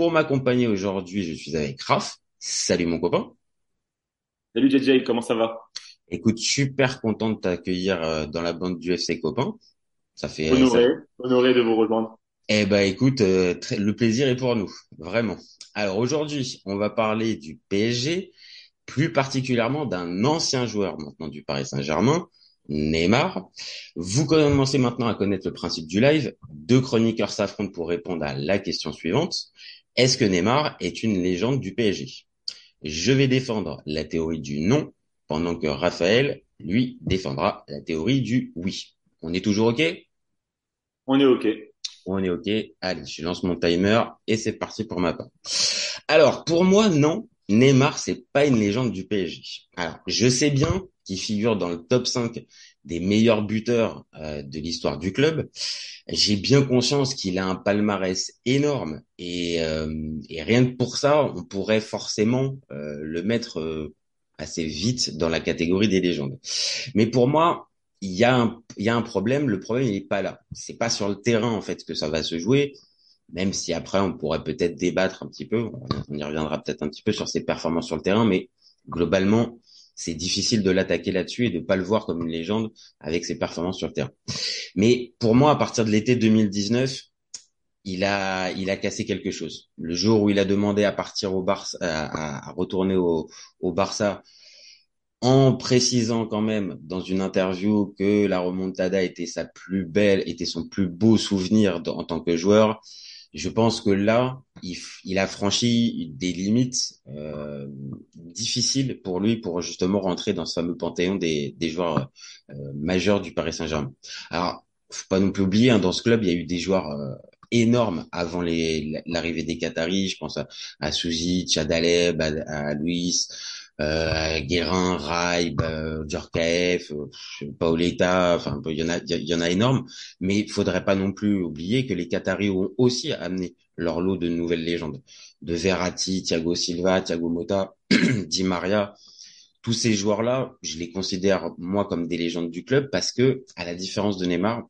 pour m'accompagner aujourd'hui, je suis avec Raph. Salut mon copain. Salut JJ, comment ça va? Écoute, super content de t'accueillir euh, dans la bande du FC Copain. Ça fait honoré, honoré de vous rejoindre. Eh ben écoute, euh, le plaisir est pour nous, vraiment. Alors aujourd'hui, on va parler du PSG, plus particulièrement d'un ancien joueur maintenant du Paris Saint-Germain, Neymar. Vous commencez maintenant à connaître le principe du live. Deux chroniqueurs s'affrontent pour répondre à la question suivante. Est-ce que Neymar est une légende du PSG Je vais défendre la théorie du non, pendant que Raphaël, lui, défendra la théorie du oui. On est toujours OK? On est OK. On est OK. Allez, je lance mon timer et c'est parti pour ma part. Alors, pour moi, non. Neymar, c'est pas une légende du PSG. Alors, je sais bien qu'il figure dans le top 5 des meilleurs buteurs euh, de l'histoire du club. J'ai bien conscience qu'il a un palmarès énorme et, euh, et, rien que pour ça, on pourrait forcément euh, le mettre assez vite dans la catégorie des légendes. Mais pour moi, il y a un, il y a un problème. Le problème, il est pas là. C'est pas sur le terrain en fait que ça va se jouer. Même si après, on pourrait peut-être débattre un petit peu. On y reviendra peut-être un petit peu sur ses performances sur le terrain, mais globalement, c'est difficile de l'attaquer là-dessus et de pas le voir comme une légende avec ses performances sur le terrain. Mais pour moi, à partir de l'été 2019, il a, il a cassé quelque chose. Le jour où il a demandé à partir au Barça, à, à retourner au, au Barça, en précisant quand même dans une interview que la remontada était sa plus belle, était son plus beau souvenir en tant que joueur, je pense que là, il, il a franchi des limites euh, difficiles pour lui pour justement rentrer dans ce fameux panthéon des, des joueurs euh, majeurs du Paris Saint-Germain. Alors, faut pas non plus oublier, hein, dans ce club, il y a eu des joueurs euh, énormes avant l'arrivée des Qataris. Je pense à, à Souzi, Tchadaleb, à, à Luis euh, Guérin, Raib, euh, Djorkaeff, euh, Paoletta, enfin il y en a, il y en a énorme, mais il faudrait pas non plus oublier que les Qataris ont aussi amené leur lot de nouvelles légendes, de Verratti, Thiago Silva, Thiago Motta, Di Maria. Tous ces joueurs-là, je les considère moi comme des légendes du club parce que, à la différence de Neymar,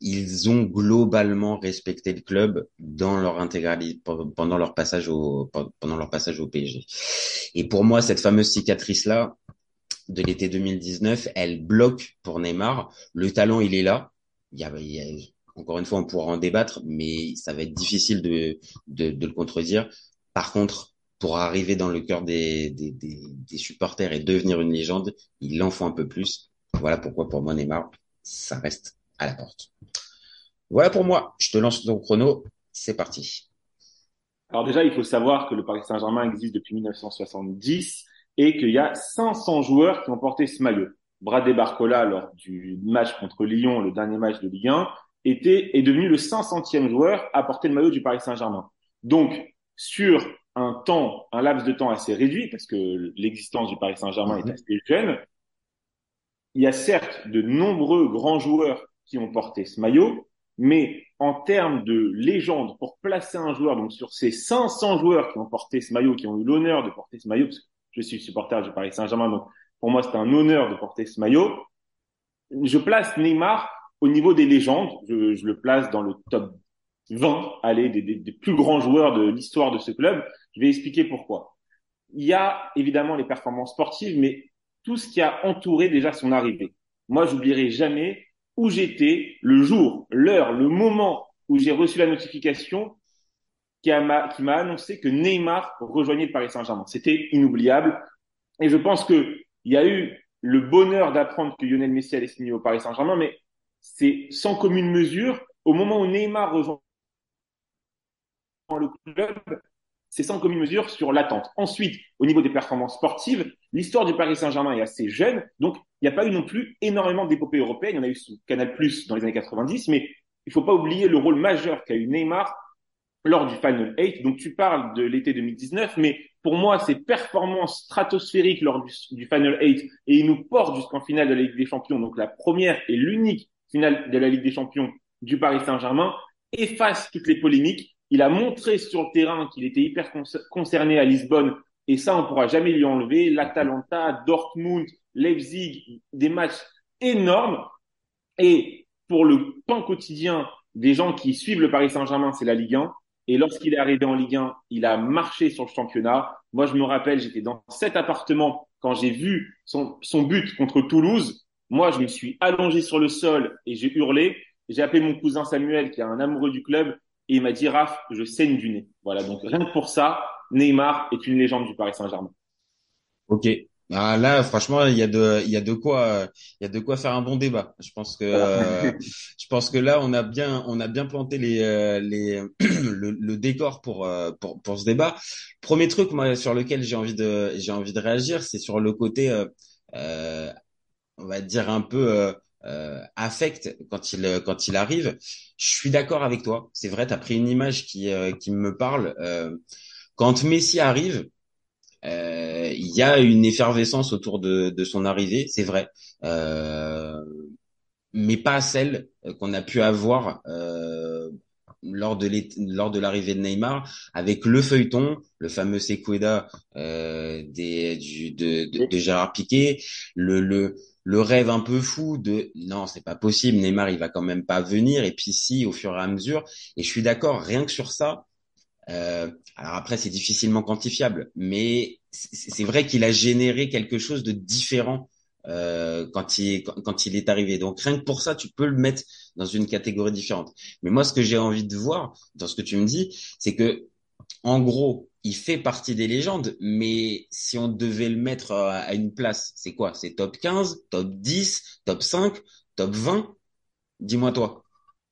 ils ont globalement respecté le club dans leur intégralité pendant leur passage au pendant leur passage au PSG. Et pour moi, cette fameuse cicatrice là de l'été 2019, elle bloque pour Neymar. Le talent, il est là. Il y a, il y a encore une fois, on pourra en débattre, mais ça va être difficile de, de, le contredire. Par contre, pour arriver dans le cœur des, des supporters et devenir une légende, il en faut un peu plus. Voilà pourquoi pour moi Neymar, ça reste à la porte. Voilà pour moi. Je te lance ton chrono. C'est parti. Alors déjà, il faut savoir que le Paris Saint-Germain existe depuis 1970 et qu'il y a 500 joueurs qui ont porté ce maillot. Bradé Barcola, lors du match contre Lyon, le dernier match de Ligue 1, était, est devenu le 500e joueur à porter le maillot du Paris Saint-Germain. Donc, sur un temps, un laps de temps assez réduit, parce que l'existence du Paris Saint-Germain est assez jeune, il y a certes de nombreux grands joueurs qui ont porté ce maillot, mais en termes de légende, pour placer un joueur, donc sur ces 500 joueurs qui ont porté ce maillot, qui ont eu l'honneur de porter ce maillot, parce que je suis supporter du Paris Saint-Germain, donc pour moi c'est un honneur de porter ce maillot, je place Neymar au niveau des légendes, je, je le place dans le top 20, allez, des, des, plus grands joueurs de l'histoire de ce club. Je vais expliquer pourquoi. Il y a évidemment les performances sportives, mais tout ce qui a entouré déjà son arrivée. Moi, j'oublierai jamais où j'étais le jour, l'heure, le moment où j'ai reçu la notification qui m'a annoncé que Neymar rejoignait le Paris Saint-Germain. C'était inoubliable. Et je pense que il y a eu le bonheur d'apprendre que Lionel Messi allait signer au Paris Saint-Germain, mais c'est sans commune mesure. Au moment où Neymar rejoint le club, c'est sans commune mesure sur l'attente. Ensuite, au niveau des performances sportives, l'histoire du Paris Saint-Germain est assez jeune, donc il n'y a pas eu non plus énormément d'épopées européennes. Il y en a eu sous Canal Plus dans les années 90, mais il faut pas oublier le rôle majeur qu'a eu Neymar lors du Final 8. Donc tu parles de l'été 2019, mais pour moi, ces performances stratosphériques lors du, du Final 8 et il nous porte jusqu'en finale de la Ligue des Champions, donc la première et l'unique finale de la Ligue des Champions du Paris Saint-Germain, efface toutes les polémiques. Il a montré sur le terrain qu'il était hyper concerné à Lisbonne et ça, on pourra jamais lui enlever. L'Atalanta, Dortmund, Leipzig, des matchs énormes. Et pour le pain quotidien des gens qui suivent le Paris Saint-Germain, c'est la Ligue 1. Et lorsqu'il est arrivé en Ligue 1, il a marché sur le championnat. Moi, je me rappelle, j'étais dans cet appartement quand j'ai vu son but contre Toulouse. Moi, je me suis allongé sur le sol et j'ai hurlé. J'ai appelé mon cousin Samuel, qui est un amoureux du club, et il m'a dit, Raph, je saigne du nez. Voilà. Donc, rien que pour ça, Neymar est une légende du Paris Saint-Germain. Ok. Ah, là, franchement, il y a de, il y a de quoi, il y a de quoi faire un bon débat. Je pense que, euh, je pense que là, on a bien, on a bien planté les, euh, les, le, le, décor pour, euh, pour, pour ce débat. Premier truc, moi, sur lequel j'ai envie de, j'ai envie de réagir, c'est sur le côté, euh, on va dire un peu euh, affect quand il, quand il arrive. Je suis d'accord avec toi. C'est vrai, tu as pris une image qui, qui me parle. quand Messi arrive euh, il y a une effervescence autour de, de son arrivée, c'est vrai, euh, mais pas celle qu'on a pu avoir euh, lors de lors de l'arrivée de Neymar, avec le feuilleton, le fameux Sequeda euh, des du, de, de, de, Gérard Piquet, le, le le rêve un peu fou de non c'est pas possible Neymar il va quand même pas venir et puis si au fur et à mesure et je suis d'accord rien que sur ça euh, alors après, c'est difficilement quantifiable, mais c'est vrai qu'il a généré quelque chose de différent euh, quand il quand il est arrivé. Donc rien que pour ça, tu peux le mettre dans une catégorie différente. Mais moi, ce que j'ai envie de voir dans ce que tu me dis, c'est que en gros, il fait partie des légendes, mais si on devait le mettre à une place, c'est quoi? C'est top 15, top 10, top 5, top 20 Dis-moi toi.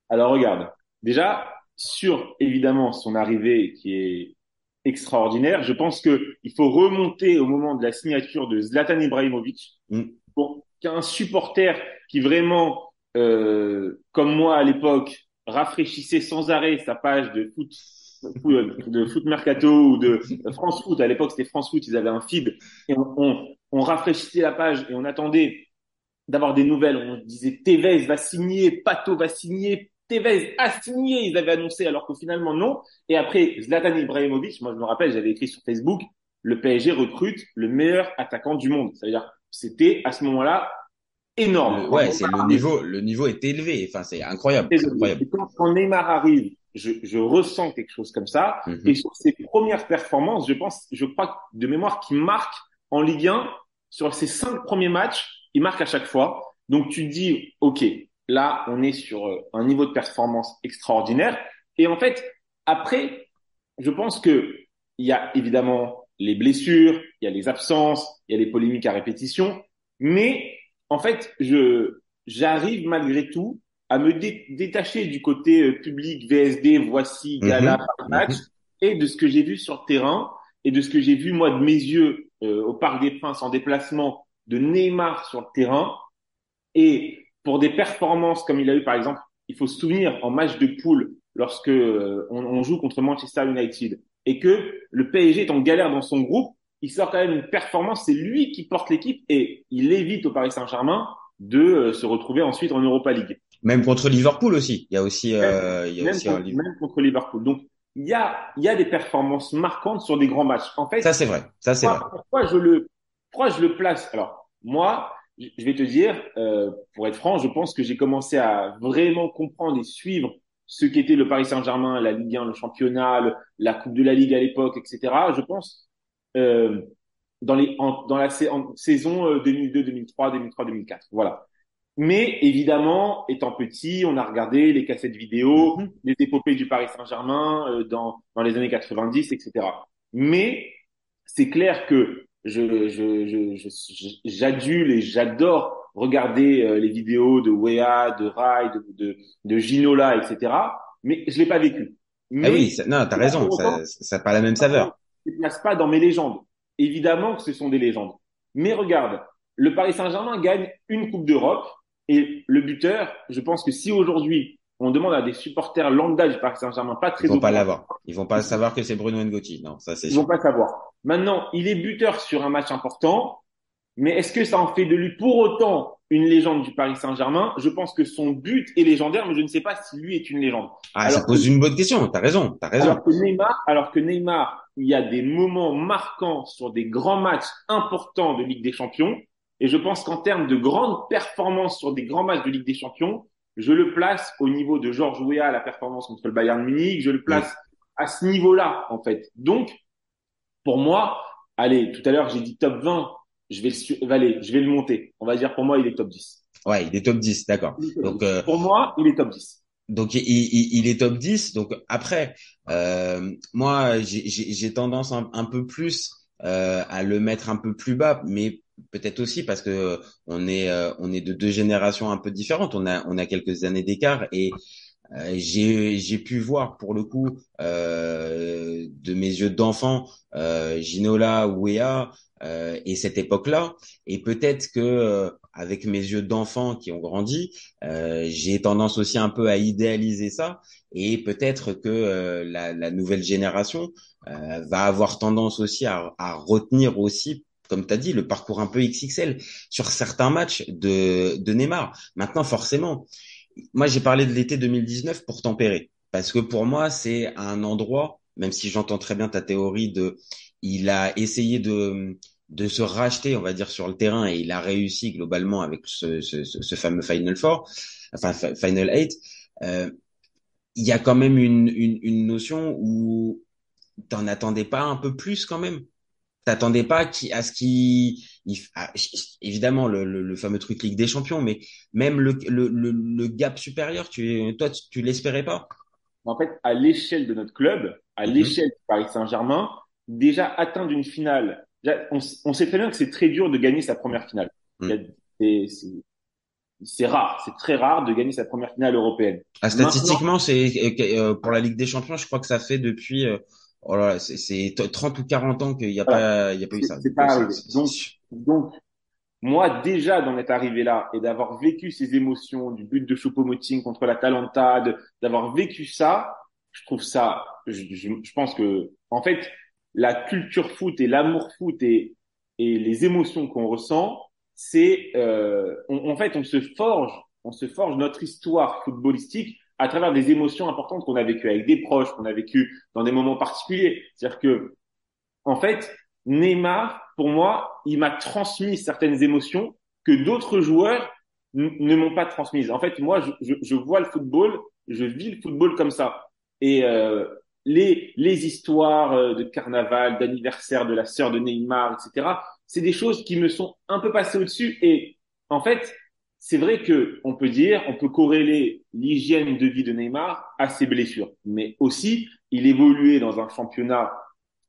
Alors regarde, déjà, sur évidemment son arrivée qui est extraordinaire. Je pense que il faut remonter au moment de la signature de Zlatan Ibrahimovic mm. pour qu'un supporter qui vraiment, euh, comme moi à l'époque, rafraîchissait sans arrêt sa page de foot de foot mercato ou de France Foot. À l'époque, c'était France Foot. Ils avaient un feed et on, on, on rafraîchissait la page et on attendait d'avoir des nouvelles. On disait Tevez va signer, Pato va signer, Tevez a signé, ils avaient annoncé, alors que finalement non. Et après, Zlatan Ibrahimovic, moi je me rappelle, j'avais écrit sur Facebook, le PSG recrute le meilleur attaquant du monde. C'est-à-dire, c'était à ce moment-là énorme. ouais, c'est le niveau, le niveau est élevé. Enfin, c'est incroyable. incroyable. quand, Neymar arrive, je, je, ressens quelque chose comme ça. Mhm. Et sur ses premières performances, je pense, je crois de mémoire qu'il marque en Ligue 1 sur ses cinq premiers matchs, il marque à chaque fois. Donc tu dis, ok, Là, on est sur euh, un niveau de performance extraordinaire. Et en fait, après, je pense que il y a évidemment les blessures, il y a les absences, il y a les polémiques à répétition, mais en fait, je j'arrive malgré tout à me détacher du côté euh, public, VSD, voici, mhm. gala, match, mhm. et de ce que j'ai vu sur le terrain et de ce que j'ai vu moi de mes yeux euh, au Parc des Princes en déplacement de Neymar sur le terrain. Et pour des performances comme il a eu par exemple, il faut se souvenir en match de poule lorsque euh, on, joue contre Manchester United et que le PSG est en galère dans son groupe, il sort quand même une performance, c'est lui qui porte l'équipe et il évite au Paris Saint-Germain de euh, se retrouver ensuite en Europa League. Même contre Liverpool aussi. Il y a aussi, euh, il y a même, aussi contre, même contre Liverpool. Donc il y a, il y a des performances marquantes sur des grands matchs. En fait, ça c'est vrai. Ça c'est vrai. Pourquoi je le, pourquoi je le place? Alors moi, je vais te dire, euh, pour être franc, je pense que j'ai commencé à vraiment comprendre et suivre ce qu'était le Paris Saint-Germain, la Ligue 1, le championnat, la Coupe de la Ligue à l'époque, etc. Je pense euh, dans les dans la saison 2002, 2003, 2003, 2004. Voilà. Mais évidemment, étant petit, on a regardé les cassettes vidéo, mm-hmm. les épopées du Paris Saint-Germain euh, dans dans les années 90, etc. Mais c'est clair que je, je, je, j'adule et j'adore regarder euh, les vidéos de Wea, de Rai, de, de, de Ginola, etc. Mais je l'ai pas vécu. Mais, ah oui, ça, non, t'as raison, ça n'a pas la même saveur. Je ne place pas dans mes légendes. Évidemment que ce sont des légendes. Mais regarde, le Paris Saint-Germain gagne une Coupe d'Europe et le buteur, je pense que si aujourd'hui on demande à des supporters lambda du Paris Saint-Germain, pas très Ils vont pas l'avoir. Ils vont pas savoir que c'est Bruno Ngotti. Non, ça c'est Ils vont pas savoir. Maintenant, il est buteur sur un match important, mais est-ce que ça en fait de lui pour autant une légende du Paris Saint-Germain? Je pense que son but est légendaire, mais je ne sais pas si lui est une légende. Ah, ça pose une bonne question. T'as raison. T'as raison. Alors que Neymar, alors que Neymar, il y a des moments marquants sur des grands matchs importants de Ligue des Champions. Et je pense qu'en termes de grandes performances sur des grands matchs de Ligue des Champions, je le place au niveau de Georges Weah, la performance contre le Bayern Munich. Je le place à ce niveau-là, en fait. Donc, pour moi, allez, tout à l'heure, j'ai dit top 20. Je vais le, su- allez, je vais le monter. On va dire, pour moi, il est top 10. Ouais, il est top 10, d'accord. Donc, 10. euh, Pour moi, il est top 10. Donc il, il, il est top 10. Donc après, euh, moi j'ai- tendance un, un peu plus euh, à le mettre un peu plus bas, mais peut-être aussi parce que on est euh, on est de deux générations un peu différentes. On a on a quelques années d'écart et euh, j'ai pu voir pour le coup euh, de mes yeux d'enfant euh, Ginola, Wea euh, et cette époque-là. Et peut-être que euh, avec mes yeux d'enfant qui ont grandi, euh, j'ai tendance aussi un peu à idéaliser ça et peut-être que la, la nouvelle génération va avoir tendance aussi à, à retenir aussi, comme tu as dit, le parcours un peu XXL sur certains matchs de, de Neymar. Maintenant, forcément, moi j'ai parlé de l'été 2019 pour tempérer parce que pour moi c'est un endroit, même si j'entends très bien ta théorie de, il a essayé de de se racheter, on va dire, sur le terrain et il a réussi globalement avec ce, ce, ce, fameux Final Four, enfin Fi- Final Eight. Euh, il y a quand même une, une, une notion où t'en attendais pas un peu plus quand même. T'attendais pas à ce qui, il- ah, évidemment le, le, le fameux truc Ligue des Champions, mais même le, gap supérieur, tu, toi, tu, tu l'espérais pas. en fait, à l'échelle de notre club, à Mhm. l'échelle du Paris Saint-Germain, déjà atteindre une finale. On, sait très bien que c'est très dur de gagner sa première finale. Mhm. C'est- rare, c'est très rare de gagner sa première finale européenne. Ah, statistiquement, c'est euh, pour la Ligue des Champions, je crois que ça fait depuis euh, oh là là, c'est c'est 30 ou 40 ans qu'il n'y a Voilà. pas il y a pas eu ça. c'est pas arrivé. Donc, Donc, moi, déjà d'en être arrivé là et d'avoir vécu ces émotions du but de Choupo-Moting contre la Talenta, d'avoir vécu ça, je trouve ça, je, je, je pense que, en fait, la culture foot et l'amour foot et, et les émotions qu'on ressent, c'est, euh, en fait, on se forge, on se forge notre histoire footballistique à travers des émotions importantes qu'on a vécues avec des proches, qu'on a vécues dans des moments particuliers. C'est-à-dire que, en fait, Neymar, pour moi, il m'a transmis certaines émotions que d'autres joueurs ne m'ont pas transmises. En fait, moi, je, je, je vois le football, je vis le football comme ça. Et euh, les, les histoires euh, de carnaval, d'anniversaire de la sœur de Neymar, etc., c'est des choses qui me sont un peu passées au-dessus. Et en fait, c'est vrai que on peut dire, on peut corréler l'hygiène de vie de Neymar à ses blessures, mais aussi il évoluait dans un championnat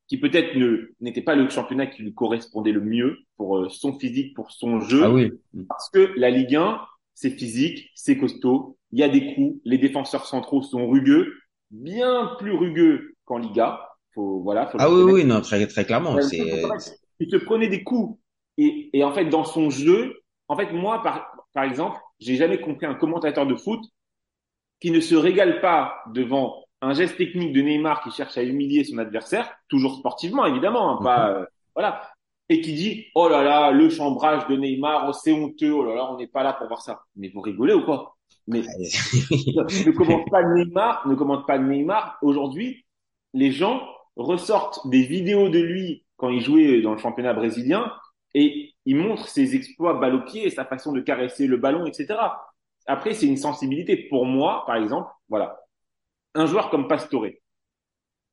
qui peut-être ne n'était pas le championnat qui lui correspondait le mieux pour euh, son physique, pour son jeu, Ah oui. parce que la Ligue 1, c'est physique, c'est costaud, il y a des coups, les défenseurs centraux sont rugueux, bien plus rugueux qu'en Liga. Faut voilà. Faut Ah oui oui non très très clairement il te prenait des coups. Et, et en fait, dans son jeu, en fait, moi, par, par exemple, j'ai jamais compris un commentateur de foot qui ne se régale pas devant un geste technique de Neymar qui cherche à humilier son adversaire, toujours sportivement, évidemment, hein, pas, euh, voilà, et qui dit, oh là là, le chambrage de Neymar, oh, c'est honteux, oh là là, on n'est pas là pour voir ça. Mais vous rigolez ou quoi? Mais ne commente pas Neymar, ne commente pas Neymar. Aujourd'hui, les gens ressortent des vidéos de lui quand il jouait dans le championnat brésilien et ils montrent ses exploits balle au pied et sa façon de caresser le ballon, etc. Après, c'est une sensibilité. Pour moi, par exemple, voilà, un joueur comme Pastore,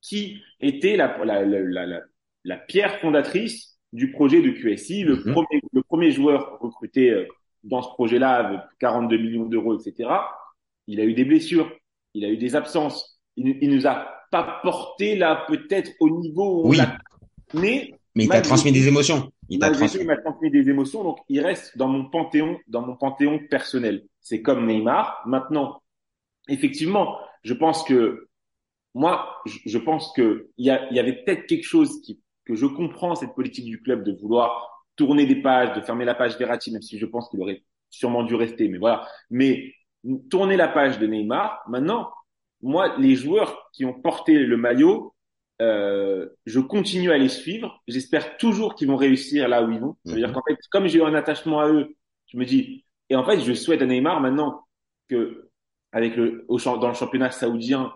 qui était la, la, la, la, pierre fondatrice du projet de QSI, le, Mhm. premier, le premier joueur recruté euh, dans ce projet-là avec 42 millions d'euros, etc. Il a eu des blessures, il a eu des absences, il, il nous a pas porté là peut-être au niveau où on Oui. l'a mais mais il t'a transmis des émotions. Il m'a transmis des émotions, donc il reste dans mon panthéon, dans mon panthéon personnel. C'est comme Neymar. Maintenant, effectivement, je pense que moi, je, pense que il y, a, y avait peut-être quelque chose qui, que je comprends cette politique du club de vouloir tourner des pages, de fermer la page Verratti, même si je pense qu'il aurait sûrement dû rester. Mais voilà. Mais tourner la page de Neymar. Maintenant, moi, les joueurs qui ont porté le maillot, euh, je continue à les suivre. J'espère toujours qu'ils vont réussir là où ils vont. C'est-à-dire Mhm. qu'en fait, comme j'ai eu un attachement à eux, je me dis, et en fait, je souhaite à Neymar maintenant que, avec le, au, dans le championnat saoudien,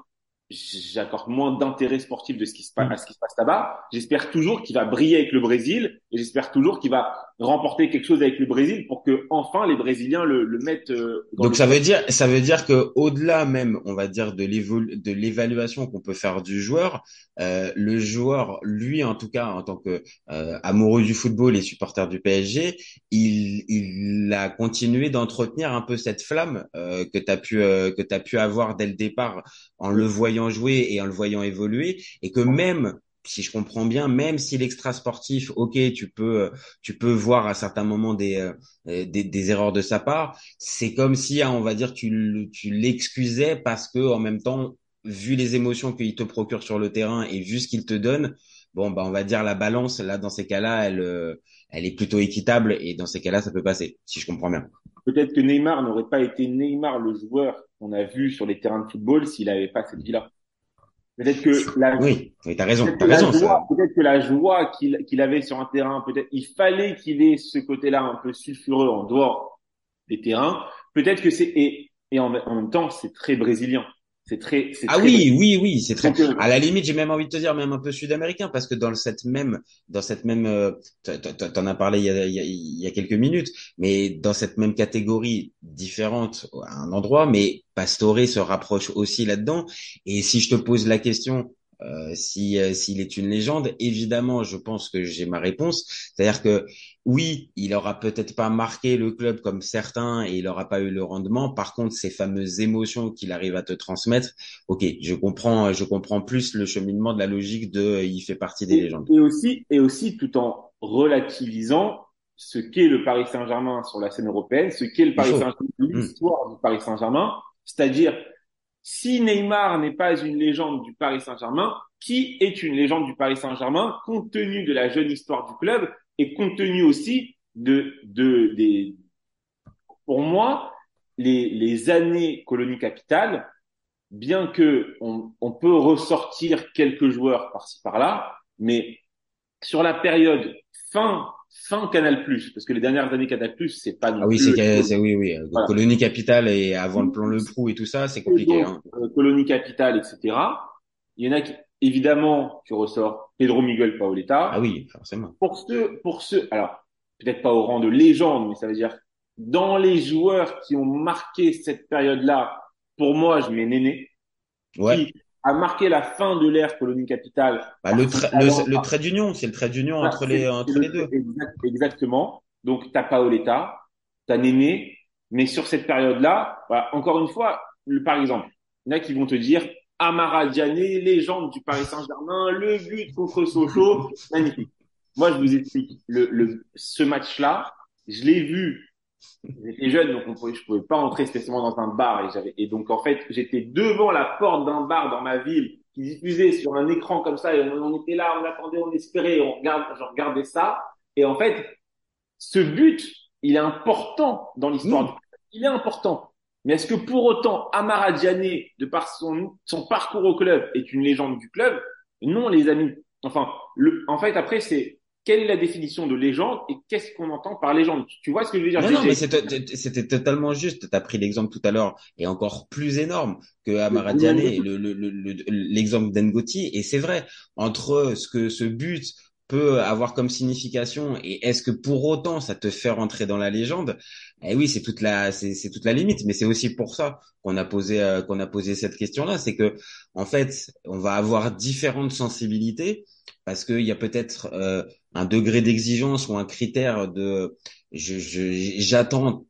j'accorde moins d'intérêt sportif de ce qui se passe, à ce qui se passe là-bas. J'espère toujours qu'il va briller avec le Brésil et j'espère toujours qu'il va remporter quelque chose avec le Brésil pour que enfin les Brésiliens le, le mettent euh, dans Donc le ça veut dire, ça veut dire que au-delà même, on va dire de de l'évaluation qu'on peut faire du joueur, euh, le joueur, lui en tout cas en tant que euh, amoureux du football et supporter du PSG, il, il a continué d'entretenir un peu cette flamme euh, que t'as pu euh, que t'as pu avoir dès le départ en le voyant jouer et en le voyant évoluer, et que même si je comprends bien, même si l'extra sportif, ok, tu peux tu peux voir à certains moments des euh, des, des erreurs de sa part c'est comme si, hein, on va dire, tu, l'excusais parce que en même temps, vu les émotions qu'il te procure sur le terrain et vu ce qu'il te donne, bon, bah, on va dire la balance, là, dans ces cas-là, elle, euh, elle est plutôt équitable et dans ces cas-là, ça peut passer, si je comprends bien. Peut-être que Neymar n'aurait pas été Neymar le joueur qu'on a vu sur les terrains de football s'il n'avait pas cette vie-là. Peut-être que la, Oui, oui, t'as raison, peut-être t'as que la raison, ça. joie, peut-être que la joie qu'il qu'il avait sur un terrain, peut-être il fallait qu'il ait ce côté-là un peu sulfureux en dehors des terrains. Peut-être que c'est et, et en, en même temps c'est très brésilien. C'est très. c'est Ah très oui, oui, oui, c'est très. Euh, À la limite, j'ai même envie de te dire, même un peu sud-américain, parce que dans cette même, dans cette même, euh, t'en as parlé il y a, il y a, il y a quelques minutes, mais dans cette même catégorie différente à un endroit, mais Pastore se rapproche aussi là-dedans. Et si je te pose la question, euh, si euh, s'il est une légende, évidemment, je pense que j'ai ma réponse. C'est-à-dire que oui, il aura peut-être pas marqué le club comme certains et il aura pas eu le rendement. Par contre, ces fameuses émotions qu'il arrive à te transmettre Ok, je comprends, je comprends plus le cheminement de la logique de, euh, il fait partie des et, légendes. et aussi et aussi tout en relativisant ce qu'est le Paris Saint-Germain sur la scène européenne, ce qu'est le Paris. Saint-Germain, Mm. l'histoire du Paris Saint-Germain, c'est-à-dire si Neymar n'est pas une légende du Paris Saint-Germain, qui est une légende du Paris Saint-Germain compte tenu de la jeune histoire du club et compte tenu aussi de, de, des, pour moi, les, les années colonie capitale, bien que on, on peut ressortir quelques joueurs par-ci par-là, mais sur la période fin, fin Canal+, parce que les dernières années Canal+, c'est pas non Ah oui, plus c'est, c'est oui, oui. Voilà. Colonie capitale et avant le plan Le Prou et tout ça, c'est compliqué. donc, Hein. euh, colonie capitale, etc. Il y en a qui, évidemment, tu ressors Pedro Miguel Paoletta. Ah oui, forcément. Pour ceux, pour ceux, alors, peut-être pas au rang de légende, mais ça veut dire, dans les joueurs qui ont marqué cette période-là, pour moi, je mets Néné, Ouais. qui a marqué la fin de l'ère colonie capitale. Bah, le, le, le par- trait d'union, c'est le trait d'union Ah, entre les, entre le- les deux. exact- exactement. Donc, t'as Paoletta, t'as Néné, mais sur cette période-là, voilà, encore une fois, par exemple, il y en a qui vont te dire, Amara Diané, légende du Paris Saint-Germain, le but contre Sochaux, magnifique. Moi, je vous explique, le, le, ce match-là, je l'ai vu, j'étais jeune, donc on pouvait, je pouvais pas entrer spécialement dans un bar, et j'avais, et donc, en fait, j'étais devant la porte d'un bar dans ma ville, qui diffusait sur un écran comme ça, et on, on était là, on attendait, on espérait, on regarde, je regardais ça, et en fait, ce but, il est important dans l'histoire Mmh. Il est important. Mais est-ce que pour autant, Amara Diané, de par son, son parcours au club, est une légende du club? Non, les amis. Enfin, le, en fait, après, c'est quelle est la définition de légende et qu'est-ce qu'on entend par légende? Tu vois ce que je veux dire? Non, mais c'était totalement juste. Tu as pris l'exemple tout à l'heure et encore plus énorme que Amara Le- Diané, le- le- le- le- l'exemple d'Engoti. Et c'est vrai, entre ce que ce but peut avoir comme signification et est-ce que pour autant ça te fait rentrer dans la légende? Eh oui, c'est toute la c'est c'est toute la limite, mais c'est aussi pour ça qu'on a posé euh, qu'on a posé cette question-là, c'est que en fait, on va avoir différentes sensibilités parce qu'il y a peut-être euh, un degré d'exigence ou un critère de je je- j'attends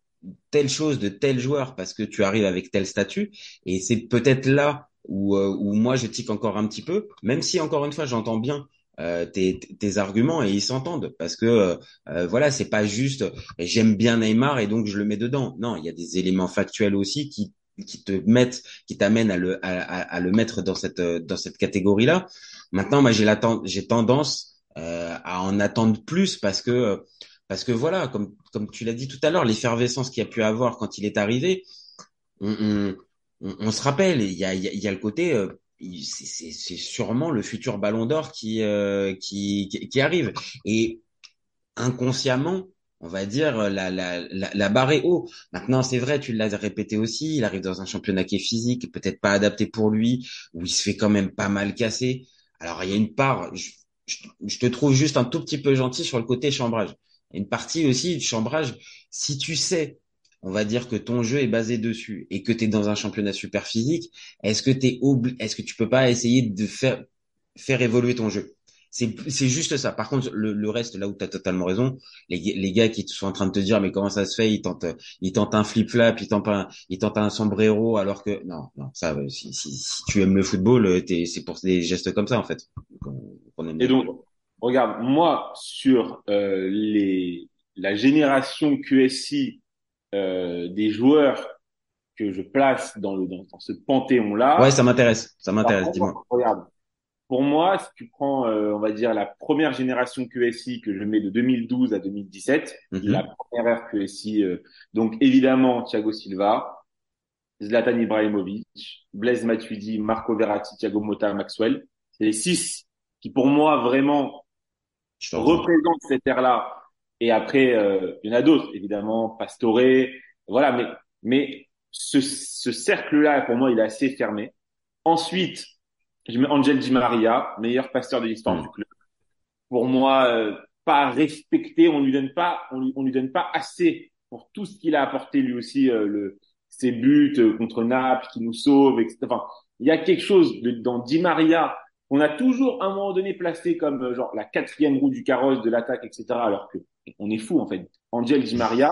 telle chose de tel joueur parce que tu arrives avec tel statut et c'est peut-être là où euh, où moi je tique encore un petit peu même si encore une fois j'entends bien euh, tes, tes arguments et ils s'entendent parce que euh, euh, voilà c'est pas juste j'aime bien Neymar et donc je le mets dedans. Non il y a des éléments factuels aussi qui qui te mettent qui t'amènent à le à, à, le mettre dans cette dans cette catégorie là maintenant moi j'ai la j'ai tendance euh, à en attendre plus parce que parce que voilà comme comme tu l'as dit tout à l'heure l'effervescence qu'il a pu avoir quand il est arrivé on, on, se rappelle, il y a, y y a le côté, euh, c'est sûrement le futur Ballon d'Or qui, euh, qui, qui, arrive. Et inconsciemment, on va dire, la, la, la, la barre est haut. Maintenant, c'est vrai, tu l'as répété aussi, il arrive dans un championnat qui est physique, peut-être pas adapté pour lui, où il se fait quand même pas mal casser. Alors, il y a une part, je, je, je te trouve juste un tout petit peu gentil sur le côté chambrage. Il y a Une partie aussi du chambrage, si tu sais, on va dire que ton jeu est basé dessus et que tu es dans un championnat super physique, est-ce que t'es obli- est-ce que tu peux pas essayer de faire faire évoluer ton jeu? C'est c'est juste ça. Par contre, le, le reste, là où tu as totalement raison, les, les gars qui sont en train de te dire mais comment ça se fait, ils tentent ils tentent un flip-flap, ils tentent un ils tentent un sombrero alors que non, non, ça euh, si, si, si tu aimes le football, euh, t'es, c'est pour des gestes comme ça en fait qu'on qu'on aime Et donc, regarde, moi, sur euh, les, la génération QSI des joueurs que je place dans, le, dans, dans ce panthéon-là, Ouais, ça m'intéresse, ça m'intéresse, dis-moi. regarde, pour moi, si tu prends, euh, on va dire, la première génération QSI que je mets de 2012 à 2017, Mhm. la première ère QSI, euh, donc évidemment Thiago Silva, Zlatan Ibrahimovic, Blaise Matuidi, Marco Verratti, Thiago Motta, Maxwell. C'est les six qui, pour moi, vraiment représentent cette ère-là. Et après, euh, il y en a d'autres, évidemment, Pastore, voilà, mais, mais ce, ce cercle-là, pour moi, il est assez fermé. Ensuite, je mets Angel Di Maria, meilleur pasteur de l'histoire Mm. du club. Pour moi, euh, pas respecté, on lui donne pas, on lui, on lui donne pas assez pour tout ce qu'il a apporté lui aussi, euh, le, ses buts euh, contre Naples qui nous sauve, etc. Enfin, il y a quelque chose de, dans Di Maria qu'on a toujours à un moment donné placé comme euh, genre la quatrième roue du carrosse de l'attaque, etc. Alors que on est fou en fait. Angel Di Maria,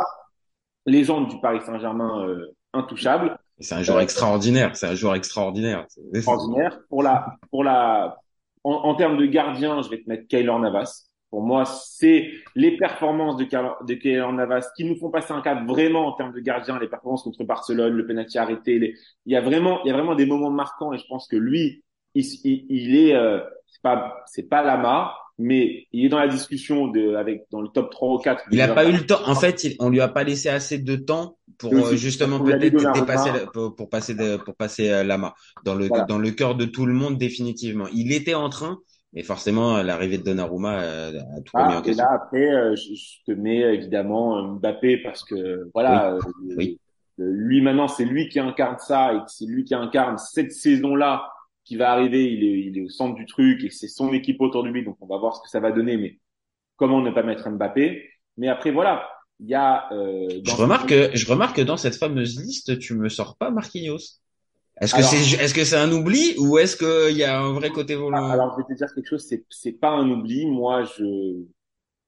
légende du Paris Saint-Germain euh, intouchable, C'est un joueur extraordinaire, c'est un joueur extraordinaire. Extraordinaire. Pour la, pour la, en, en termes de gardien, je vais te mettre Kaylor Navas. Pour moi, c'est les performances de, Kaylor- de Kaylor Navas qui nous font passer un cap vraiment en termes de gardien, les performances contre Barcelone, le penalty arrêté. Les... Il y a vraiment, il y a vraiment des moments marquants et je pense que lui, il, il, il est, euh, c'est pas, c'est pas Lama, mais il est dans la discussion de, avec, dans le top 3 ou 4. Il a pas eu le temps. En fait, il- on lui a pas laissé assez de temps pour euh, justement peut-être dépasser la- pour, pour passer de- pour passer euh, Lama dans le Voilà. dans le cœur de tout le monde définitivement. Il était en train, mais forcément l'arrivée de Donnarumma euh, a tout remis en Ah, et question. là, après, euh, je, je te mets évidemment euh, Mbappé parce que, voilà, euh, oui. euh, lui maintenant, c'est lui qui incarne ça et c'est lui qui incarne cette saison-là qui va arriver. Il est, il est au centre du truc et c'est son équipe autour de lui. Donc, on va voir ce que ça va donner. Mais comment ne pas mettre Mbappé Mais après, voilà, il y a. Euh, Je remarque que je remarque que dans cette fameuse liste, tu me sors pas Marquinhos. Est-ce que c'est est-ce que c'est un oubli ou est-ce qu'il y a un vrai côté volant? Alors, je vais te dire quelque chose. C'est c'est pas un oubli. Moi, je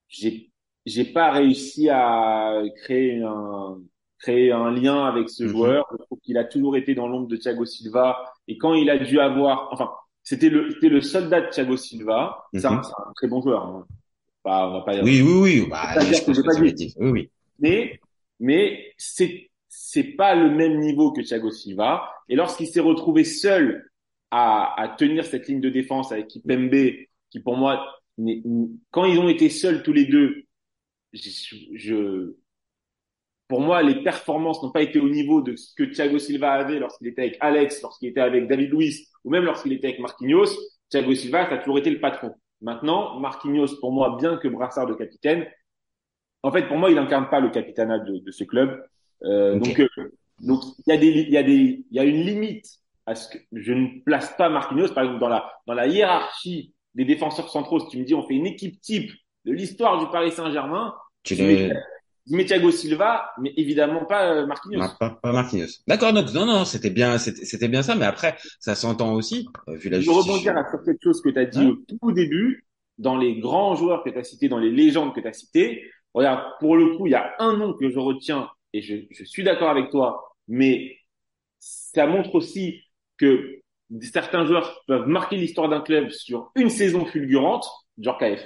j'ai j'ai pas réussi à créer un créer un lien avec ce Mhm. joueur. Je trouve qu'il a toujours été dans l'ombre de Thiago Silva. Et quand il a dû avoir, enfin, c'était le c'était le soldat de Thiago Silva. C'est un, Mhm. c'est un très bon joueur. Hein. Pas, on va pas dire. Oui, oui, oui. Bah, dire je que que pas dit. Oui, oui. mais mais c'est c'est pas le même niveau que Thiago Silva et lorsqu'il s'est retrouvé seul à, à tenir cette ligne de défense avec Kipembe qui pour moi quand ils ont été seuls tous les deux je, je pour moi les performances n'ont pas été au niveau de ce que Thiago Silva avait lorsqu'il était avec Alex lorsqu'il était avec David Luiz ou même lorsqu'il était avec Marquinhos Thiago Silva ça a toujours été le patron maintenant Marquinhos pour moi bien que brassard de capitaine en fait, pour moi, il incarne pas le capitanat de, de ce club. Euh. Donc, euh, donc il y a des, il y a des, il y a une limite à ce que je ne place pas Marquinhos, par exemple, dans la dans la hiérarchie des défenseurs centraux. Si tu me dis, on fait une équipe type de l'histoire du Paris Saint-Germain, Tu mets, Thiago Silva, mais évidemment pas euh, Marquinhos. Pas, pas Marquinhos. D'accord, donc non, non, c'était bien, c'était bien ça, mais après, ça s'entend aussi, euh, vu la Je rebondir sur quelque chose que tu as dit Hein au tout début, dans les grands joueurs que tu as cités, dans les légendes que tu as citées. Regarde, pour le coup, il y a un nom que je retiens et je, je suis d'accord avec toi, mais ça montre aussi que certains joueurs peuvent marquer l'histoire d'un club sur une saison fulgurante, Djorkaeff.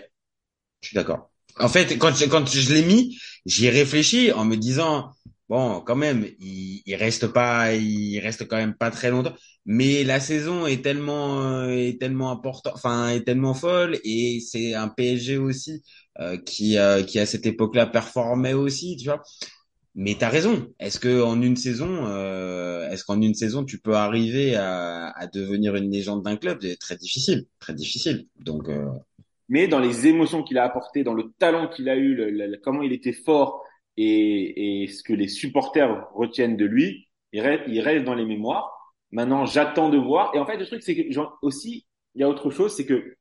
Je suis d'accord. En fait, quand je, quand je l'ai mis, j'y ai réfléchi en me disant, bon, quand même, il, il reste pas, il reste quand même pas très longtemps. Mais la saison est tellement, euh, est tellement importante, enfin, est tellement folle, et c'est un PSG aussi euh, qui, euh, qui à cette époque-là performait aussi, tu vois. Mais t'as raison. Est-ce que en une saison, euh, est-ce qu'en une saison tu peux arriver à, à devenir une légende d'un club? C'est très difficile, très difficile. Donc, euh, Mais dans les émotions qu'il a apportées, dans le talent qu'il a eu, le- le- comment il était fort et, et ce que les supporters retiennent de lui, il reste, il reste dans les mémoires. Maintenant, j'attends de voir. Et en fait, le truc, c'est que genre, aussi, il y a autre chose, c'est que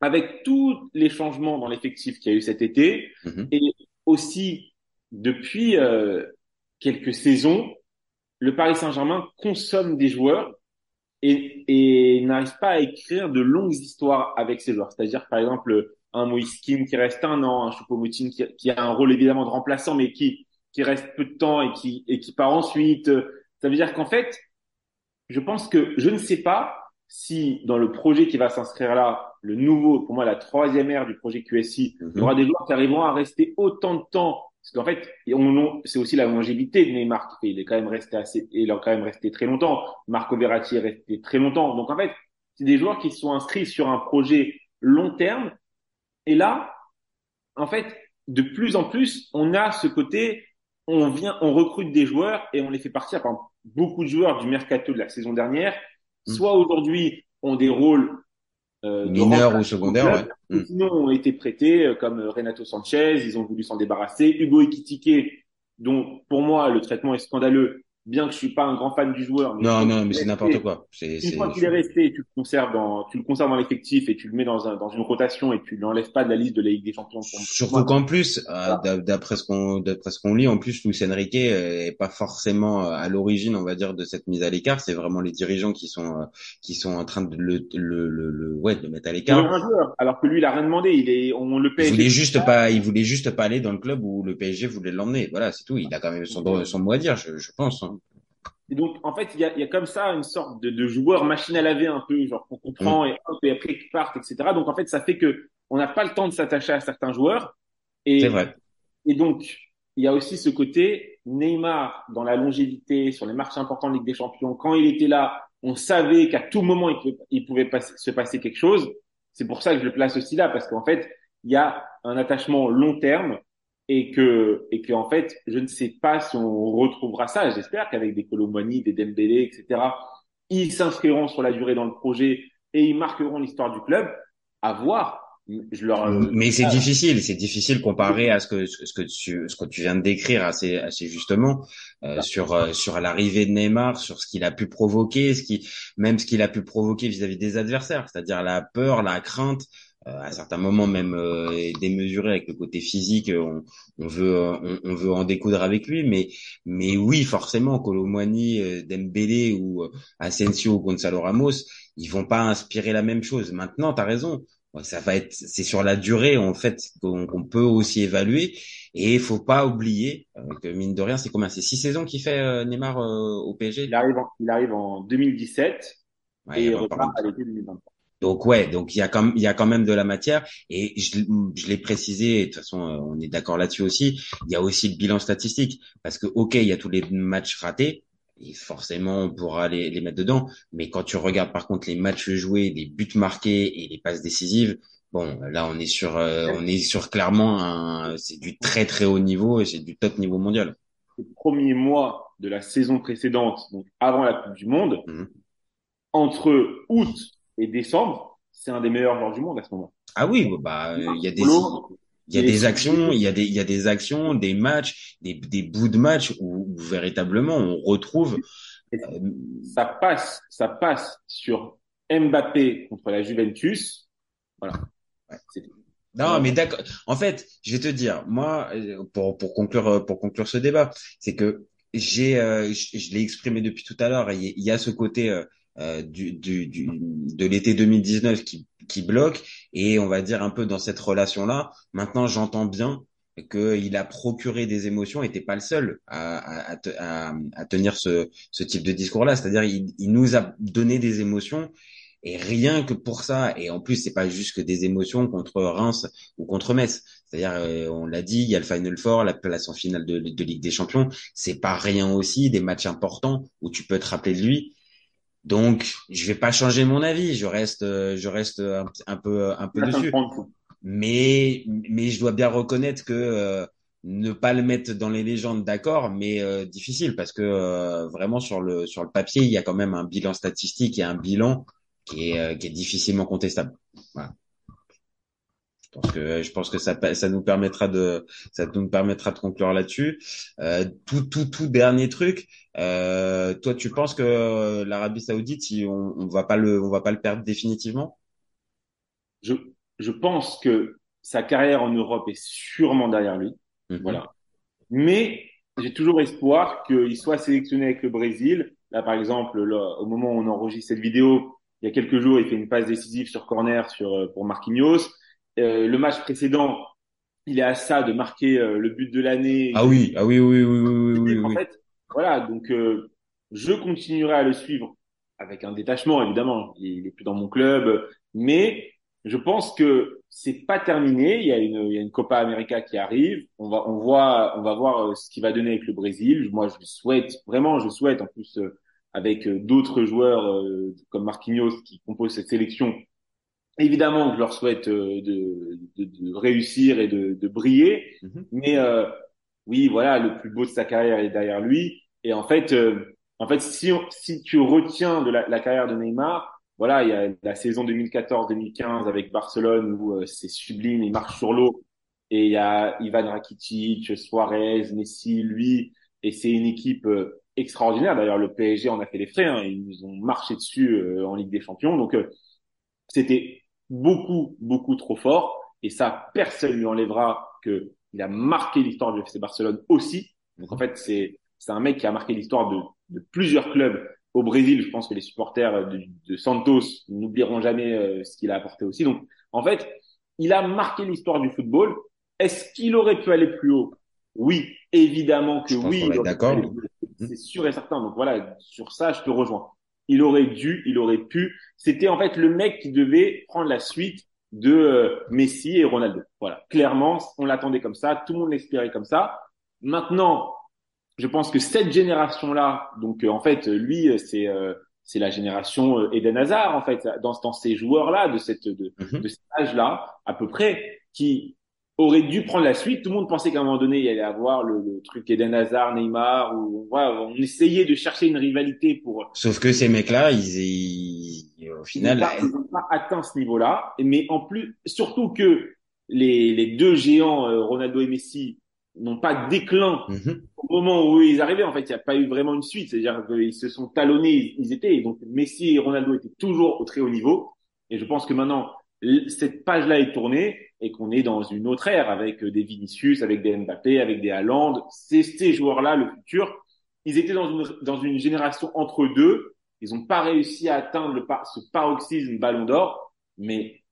avec tous les changements dans l'effectif qu'il y a eu cet été, mhm. et aussi depuis euh, quelques saisons, le Paris Saint-Germain consomme des joueurs et, et n'arrive pas à écrire de longues histoires avec ces joueurs. C'est-à-dire, par exemple, un Moïse Kim qui reste un an, un Choupo-Moting qui, qui a un rôle évidemment de remplaçant, mais qui, qui reste peu de temps et qui, et qui part ensuite. Ça veut dire qu'en fait, je pense que je ne sais pas si dans le projet qui va s'inscrire là, le nouveau, pour moi, la troisième ère du projet QSI, il y aura des joueurs qui arriveront à rester autant de temps. Parce qu'en fait, c'est aussi la longévité de Neymar qui fait. Il est quand même resté assez, il a quand même resté très longtemps. Marco Verratti est resté très longtemps. Donc en fait, c'est des joueurs qui sont inscrits sur un projet long terme. Et là, en fait, de plus en plus, on a ce côté, on vient, on recrute des joueurs et on les fait partir. Par exemple, beaucoup de joueurs du mercato de la saison dernière, Mm. soit aujourd'hui ont des rôles euh, de mineur ou remplaçants secondaire, au ouais. sinon ont été prêtés euh, comme euh, Renato Sanchez, ils ont voulu s'en débarrasser. Hugo Ekitike, dont pour moi le traitement est scandaleux, bien que je suis pas un grand fan du joueur. mais Non, non, mais c'est est n'importe quoi. C'est, Une fois qu'il est resté, tu le conserves dans, tu le conserves dans l'effectif et tu le mets dans un, dans une rotation et tu l'enlèves pas de la liste de la Ligue des Champions. Surtout qu'en plus, euh, d'a- d'après ce qu'on d'après ce qu'on lit, en plus, Luis Enrique euh, est pas forcément euh, à l'origine, on va dire, de cette mise à l'écart. C'est vraiment les dirigeants qui sont qui sont en train de le le le, le- ouais de le mettre à il l'écart. alors que lui, il a rien demandé. Il est, on le Il paye. voulait juste pas, il voulait juste pas aller dans le club où le PSG voulait l'emmener. Voilà, c'est tout. Il a quand même son son mot à dire, je, je pense. hein. Et donc, en fait, il y a, y a comme ça une sorte de, de joueur machine à laver un peu, genre qu'on comprend et hop, et après qu'ils partent, etc. Donc, en fait, ça fait que on n'a pas le temps de s'attacher à certains joueurs. Et, C'est vrai. et donc, il y a aussi ce côté Neymar dans la longévité, sur les matchs importants de Ligue des Champions. Quand il était là, on savait qu'à tout moment il pouvait, il pouvait passer- se passer quelque chose. C'est pour ça que je le place aussi là, parce qu'en fait, il y a un attachement long terme et que et que en fait, je ne sais pas si on retrouvera ça. J'espère qu'avec des Colomboigny, des Dembélé, etc., ils s'inscriront sur la durée dans le projet et ils marqueront l'histoire du club. À voir. Je leur Mais c'est difficile, c'est difficile comparé à ce que ce que tu ce que tu viens de décrire assez assez justement euh, sur euh, sur l'arrivée de Neymar, sur ce qu'il a pu provoquer, ce qui même ce qu'il a pu provoquer vis-à-vis des adversaires, c'est-à-dire la peur, la crainte, euh, à certains moments même euh, démesuré avec le côté physique, on, on veut euh, on, on veut en découdre avec lui, mais mais oui forcément Colomwani, euh, Dembélé ou euh, Asensio ou Gonzalo Ramos, ils vont pas inspirer la même chose. Maintenant, t'as raison. Ouais, Ça va être, c'est sur la durée en fait qu'on peut aussi évaluer. Et il faut pas oublier euh, que mine de rien, c'est combien? C'est six saisons qu'il fait euh, Neymar euh, au PSG. Il arrive en, il arrive en 2017 Ouais, et il repart à l'été 2023. Donc ouais, donc il y a quand même, il y a quand même de la matière. Et je, je l'ai précisé. et De toute façon, euh, on est d'accord là-dessus aussi. Il y a aussi le bilan statistique parce que ok, il y a tous les matchs ratés. Et forcément, on pourra les, les mettre dedans. Mais quand tu regardes par contre les matchs joués, les buts marqués et les passes décisives, bon, là on est sur, euh, on est sur clairement un, c'est du très très haut niveau et c'est du top niveau mondial. Les premiers mois de la saison précédente, donc avant la Coupe du Monde, Mhm. entre août et décembre, c'est un des meilleurs joueurs du monde à ce moment. Ah oui, bah euh, il y a des, il y a des actions, il y a des, il y a des actions, des matchs, des, des bouts de match où, où véritablement on retrouve. euh, ça passe, ça passe sur Mbappé contre la Juventus. Voilà. Ouais. Non, mais d'accord. En fait, je vais te dire, moi, euh, pour pour conclure euh, pour conclure ce débat, c'est que j'ai, euh, je, je l'ai exprimé depuis tout à l'heure. Il y a ce côté euh, euh, du, du, de l'été 2019 qui qui bloque et on va dire un peu dans cette relation là. Maintenant, j'entends bien qu'il a procuré des émotions, et t'es pas le seul à, à, à, à tenir ce, ce type de discours-là. C'est-à-dire, il, il nous a donné des émotions, et rien que pour ça, et en plus, c'est pas juste que des émotions contre Reims ou contre Metz. C'est-à-dire, euh, on l'a dit, il y a le Final Four, la place en finale de, de Ligue des Champions. C'est pas rien aussi, des matchs importants où tu peux te rappeler de lui. Donc, je vais pas changer mon avis. Je reste, euh, je reste un, un peu, un peu me dessus mais mais je dois bien reconnaître que euh, ne pas le mettre dans les légendes, d'accord, mais euh, difficile parce que euh, vraiment sur le sur le papier, il y a quand même un bilan statistique et un bilan qui est euh, qui est difficilement contestable. Voilà. Je pense que je pense que ça ça nous permettra de ça nous permettra de conclure là-dessus. tout tout tout dernier truc. Toi, tu penses que l'Arabie Saoudite, on, on va pas le on va pas le perdre définitivement? Je je pense que sa carrière en Europe est sûrement derrière lui. Mhm. Voilà. Mais j'ai toujours espoir qu'il soit sélectionné avec le Brésil. Là, par exemple, au moment où on enregistre cette vidéo, il y a quelques jours, il fait une passe décisive sur corner sur euh, pour Marquinhos. Euh, le match précédent, il est à ça de marquer euh, le but de l'année. Ah oui, ah oui, oui, oui, oui, oui. En fait, voilà. Donc, euh, je continuerai à le suivre avec un détachement, évidemment. Il, il est plus dans mon club, mais je pense que c'est pas terminé. Il y a une, il y a une Copa América qui arrive. On va, on voit, on va voir euh, ce qu'il va donner avec le Brésil. Moi, je souhaite vraiment, je souhaite en plus euh, avec euh, d'autres joueurs comme Marquinhos qui composent cette sélection. Évidemment, je leur souhaite de, de, de réussir et de, de briller. Mm-hmm. Mais oui, voilà, le plus beau de sa carrière est derrière lui. Et en fait, en fait, si, si tu retiens de la, la carrière de Neymar, voilà, il y a la saison 2014-2015 avec Barcelone où euh, c'est sublime, il marche sur l'eau. Et il y a Ivan Rakitic, Suarez, Messi, lui, et c'est une équipe euh, extraordinaire. D'ailleurs, le PSG en a fait les frais, hein, ils nous ont marché dessus euh, en Ligue des Champions. Donc, c'était beaucoup, beaucoup trop fort. Et ça, personne lui enlèvera que il a marqué l'histoire du FC Barcelone aussi. Donc, en fait, c'est c'est un mec qui a marqué l'histoire de, de plusieurs clubs au Brésil, je pense que les supporters de, Santos n'oublieront jamais euh, ce qu'il a apporté aussi. Donc, en fait, il a marqué l'histoire du football. Est-ce qu'il aurait pu aller plus haut? Oui, évidemment que oui. D'accord. C'est sûr et certain. Donc voilà, sur ça, je te rejoins. Il aurait dû, il aurait pu. C'était en fait le mec qui devait prendre la suite de euh, Messi et Ronaldo. Voilà, clairement, on l'attendait comme ça, tout le monde l'espérait comme ça. Maintenant, je pense que cette génération-là, donc euh, en fait, lui, euh, c'est euh, c'est la génération Eden Hazard en fait, dans, dans ces joueurs-là, de cette de, mhm. de cet âge-là, à peu près, qui aurait dû prendre la suite. Tout le monde pensait qu'à un moment donné, il allait avoir le, le truc Eden Hazard, Neymar, ou voilà, on essayait de chercher une rivalité pour. Sauf que ces mecs-là, ils, ils, au final, ils n'ont pas, atteint ce niveau-là. Mais en plus, surtout que les, les deux géants, Ronaldo et Messi, n'ont pas déclin mhm. au moment où ils arrivaient. En fait, il n'y a pas eu vraiment une suite. C'est-à-dire qu'ils se sont talonnés, ils étaient. Donc, Messi et Ronaldo étaient toujours au très haut niveau. Et je pense que maintenant, cette page-là est tournée et qu'on est dans une autre ère avec des Vinicius, avec des Mbappé, avec des Haaland. C'est ces joueurs-là, le futur. Ils étaient dans une, dans une génération entre deux. Ils n'ont pas réussi à atteindre le, ce paroxysme ballon d'or. Mais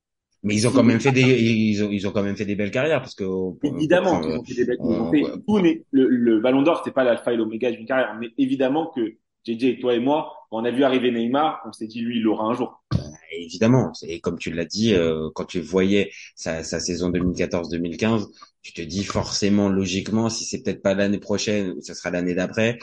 mais ils ont quand même fait des, ils ont, ils ont quand même fait des belles carrières parce que. Évidemment, ils ont fait des belles. Ils ont fait tout, mais le, le Ballon d'Or, c'est pas l'alpha et l'oméga d'une carrière. Mais évidemment que JJ, toi et moi, on a vu arriver Neymar, on s'est dit lui, il l'aura un jour. Bah, évidemment, et comme tu l'as dit, euh, quand tu voyais sa, sa saison 2014-2015, tu te dis forcément, logiquement, si c'est peut-être pas l'année prochaine, ce sera l'année d'après.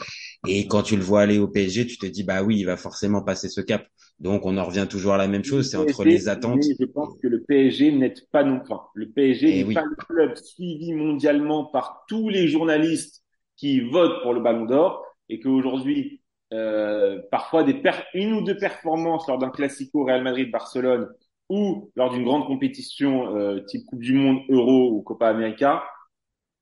Et quand tu le vois aller au PSG, tu te dis bah oui, il va forcément passer ce cap. Donc on en revient toujours à la même chose, c'est entre les attentes. je pense que le PSG n'est pas non plus. Le PSG eh n'est pas le club suivi mondialement par tous les journalistes qui votent pour le Ballon d'Or et qu'aujourd'hui, euh, parfois des une ou deux performances lors d'un classico Real Madrid-Barcelone ou lors d'une grande compétition euh, type Coupe du Monde, Euro ou Copa América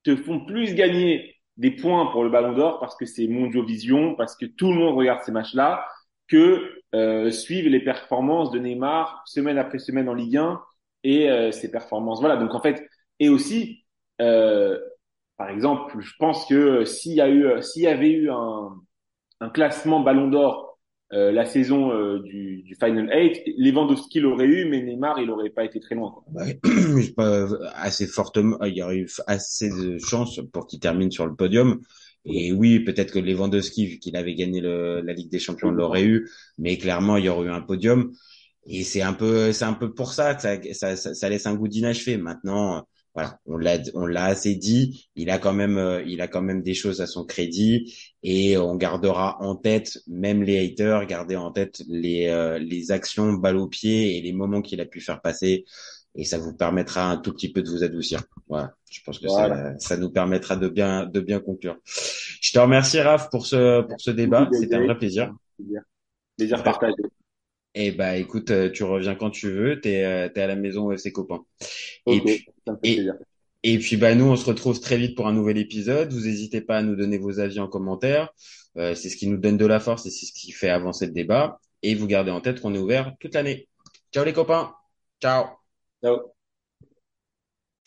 te font plus gagner des points pour le Ballon d'Or parce que c'est Mondiovision, parce que tout le monde regarde ces matchs-là que euh, suivent les performances de Neymar semaine après semaine en Ligue 1 et euh, ses performances. Voilà, donc en fait, et aussi, euh, par exemple, je pense que s'il y a eu, s'il y avait eu un, un classement Ballon d'Or euh, la saison euh, du, du, Final 8, Lewandowski l'aurait eu, mais Neymar, il aurait pas été très loin. Quoi. pas assez fortement, il y aurait eu assez de chances pour qu'il termine sur le podium. Et oui, peut-être que Lewandowski, vu qu'il avait gagné le, la Ligue des Champions, l'aurait eu, mais clairement, il y aurait eu un podium. Et c'est un peu, c'est un peu pour ça que ça, ça, ça laisse un goût d'inachevé. Maintenant, voilà, on l'a, on l'a assez dit. Il a quand même, euh, il a quand même des choses à son crédit et on gardera en tête, même les haters, garder en tête les, euh, les actions balle au pied et les moments qu'il a pu faire passer et ça vous permettra un tout petit peu de vous adoucir. Voilà, je pense que Voilà. ça, ça nous permettra de bien de bien conclure. Je te remercie Raph pour ce pour ce débat, c'était un vrai plaisir. Plaisir. Plaisir partagé. Et bah écoute, euh, tu reviens quand tu veux, t'es euh, t'es à la maison avec ses copains. Et puis ça me fait et- plaisir. et puis bah nous on se retrouve très vite pour un nouvel épisode. Vous n'hésitez pas à nous donner vos avis en commentaire. Euh, c'est ce qui nous donne de la force et c'est ce qui fait avancer le débat. Et vous gardez en tête qu'on est ouvert toute l'année. Ciao les copains. Ciao. Ciao.